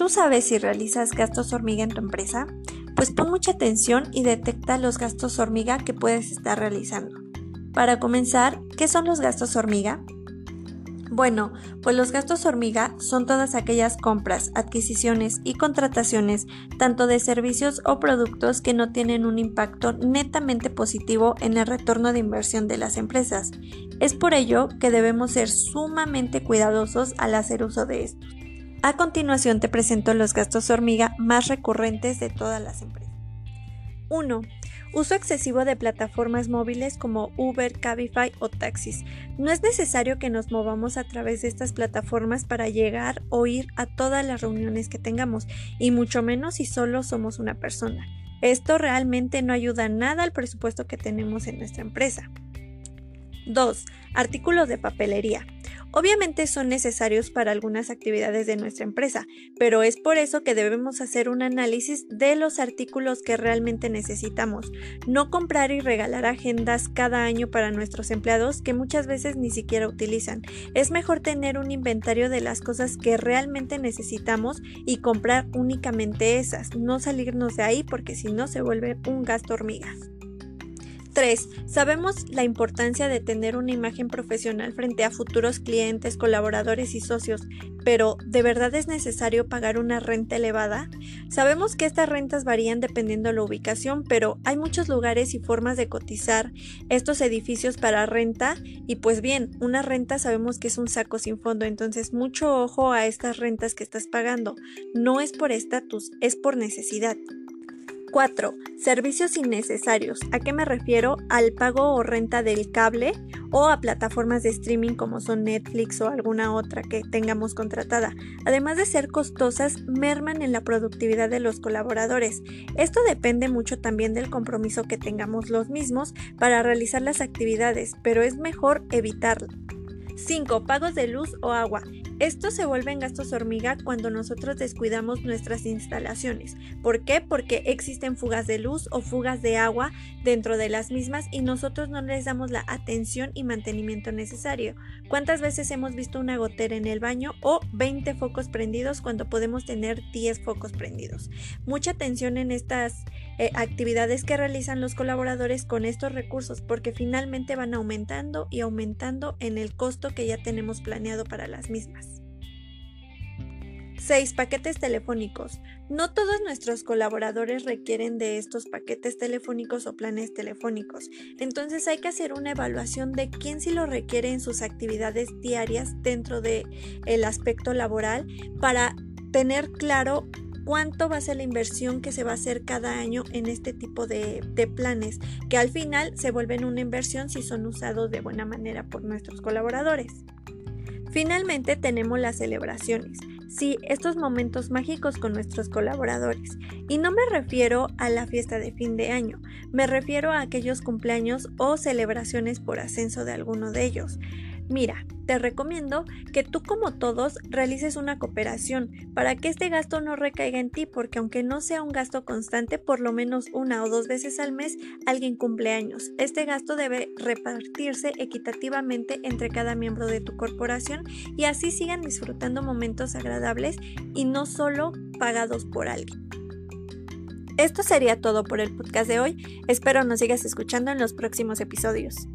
¿Tú sabes si realizas gastos hormiga en tu empresa? Pues pon mucha atención y detecta los gastos hormiga que puedes estar realizando. Para comenzar, ¿qué son los gastos hormiga? Bueno, pues los gastos hormiga son todas aquellas compras, adquisiciones y contrataciones, tanto de servicios o productos que no tienen un impacto netamente positivo en el retorno de inversión de las empresas. Es por ello que debemos ser sumamente cuidadosos al hacer uso de estos. A continuación te presento los gastos hormiga más recurrentes de todas las empresas. 1. Uso excesivo de plataformas móviles como Uber, Cabify o taxis. No es necesario que nos movamos a través de estas plataformas para llegar o ir a todas las reuniones que tengamos, y mucho menos si solo somos una persona. Esto realmente no ayuda nada al presupuesto que tenemos en nuestra empresa. 2. Artículos de papelería. Obviamente son necesarios para algunas actividades de nuestra empresa, pero es por eso que debemos hacer un análisis de los artículos que realmente necesitamos, no comprar y regalar agendas cada año para nuestros empleados que muchas veces ni siquiera utilizan. Es mejor tener un inventario de las cosas que realmente necesitamos y comprar únicamente esas, no salirnos de ahí porque si no se vuelve un gasto hormigas. 3. Sabemos la importancia de tener una imagen profesional frente a futuros clientes, colaboradores y socios, pero ¿de verdad es necesario pagar una renta elevada? Sabemos que estas rentas varían dependiendo de la ubicación, pero hay muchos lugares y formas de cotizar estos edificios para renta y pues bien, una renta sabemos que es un saco sin fondo, entonces mucho ojo a estas rentas que estás pagando. No es por estatus, es por necesidad. 4. Servicios innecesarios. ¿A qué me refiero? Al pago o renta del cable o a plataformas de streaming como son Netflix o alguna otra que tengamos contratada. Además de ser costosas, merman en la productividad de los colaboradores. Esto depende mucho también del compromiso que tengamos los mismos para realizar las actividades, pero es mejor evitarlo. 5. Pagos de luz o agua. Estos se vuelven gastos hormiga cuando nosotros descuidamos nuestras instalaciones. ¿Por qué? Porque existen fugas de luz o fugas de agua dentro de las mismas y nosotros no les damos la atención y mantenimiento necesario. ¿Cuántas veces hemos visto una gotera en el baño o 20 focos prendidos cuando podemos tener 10 focos prendidos? Mucha atención en estas eh, actividades que realizan los colaboradores con estos recursos porque finalmente van aumentando y aumentando en el costo que ya tenemos planeado para las mismas. 6. Paquetes telefónicos. No todos nuestros colaboradores requieren de estos paquetes telefónicos o planes telefónicos. Entonces hay que hacer una evaluación de quién sí lo requiere en sus actividades diarias dentro del el aspecto laboral para tener claro cuánto va a ser la inversión que se va a hacer cada año en este tipo de, planes, que al final se vuelven una inversión si son usados de buena manera por nuestros colaboradores. Finalmente tenemos las celebraciones. Sí, estos momentos mágicos con nuestros colaboradores. Y no me refiero a la fiesta de fin de año, me refiero a aquellos cumpleaños o celebraciones por ascenso de alguno de ellos. Mira, te recomiendo que tú como todos realices una cooperación para que este gasto no recaiga en ti, porque aunque no sea un gasto constante, por lo menos una o dos veces al mes alguien cumple años. Este gasto debe repartirse equitativamente entre cada miembro de tu corporación y así sigan disfrutando momentos agradables y no solo pagados por alguien. Esto sería todo por el podcast de hoy. Espero nos sigas escuchando en los próximos episodios.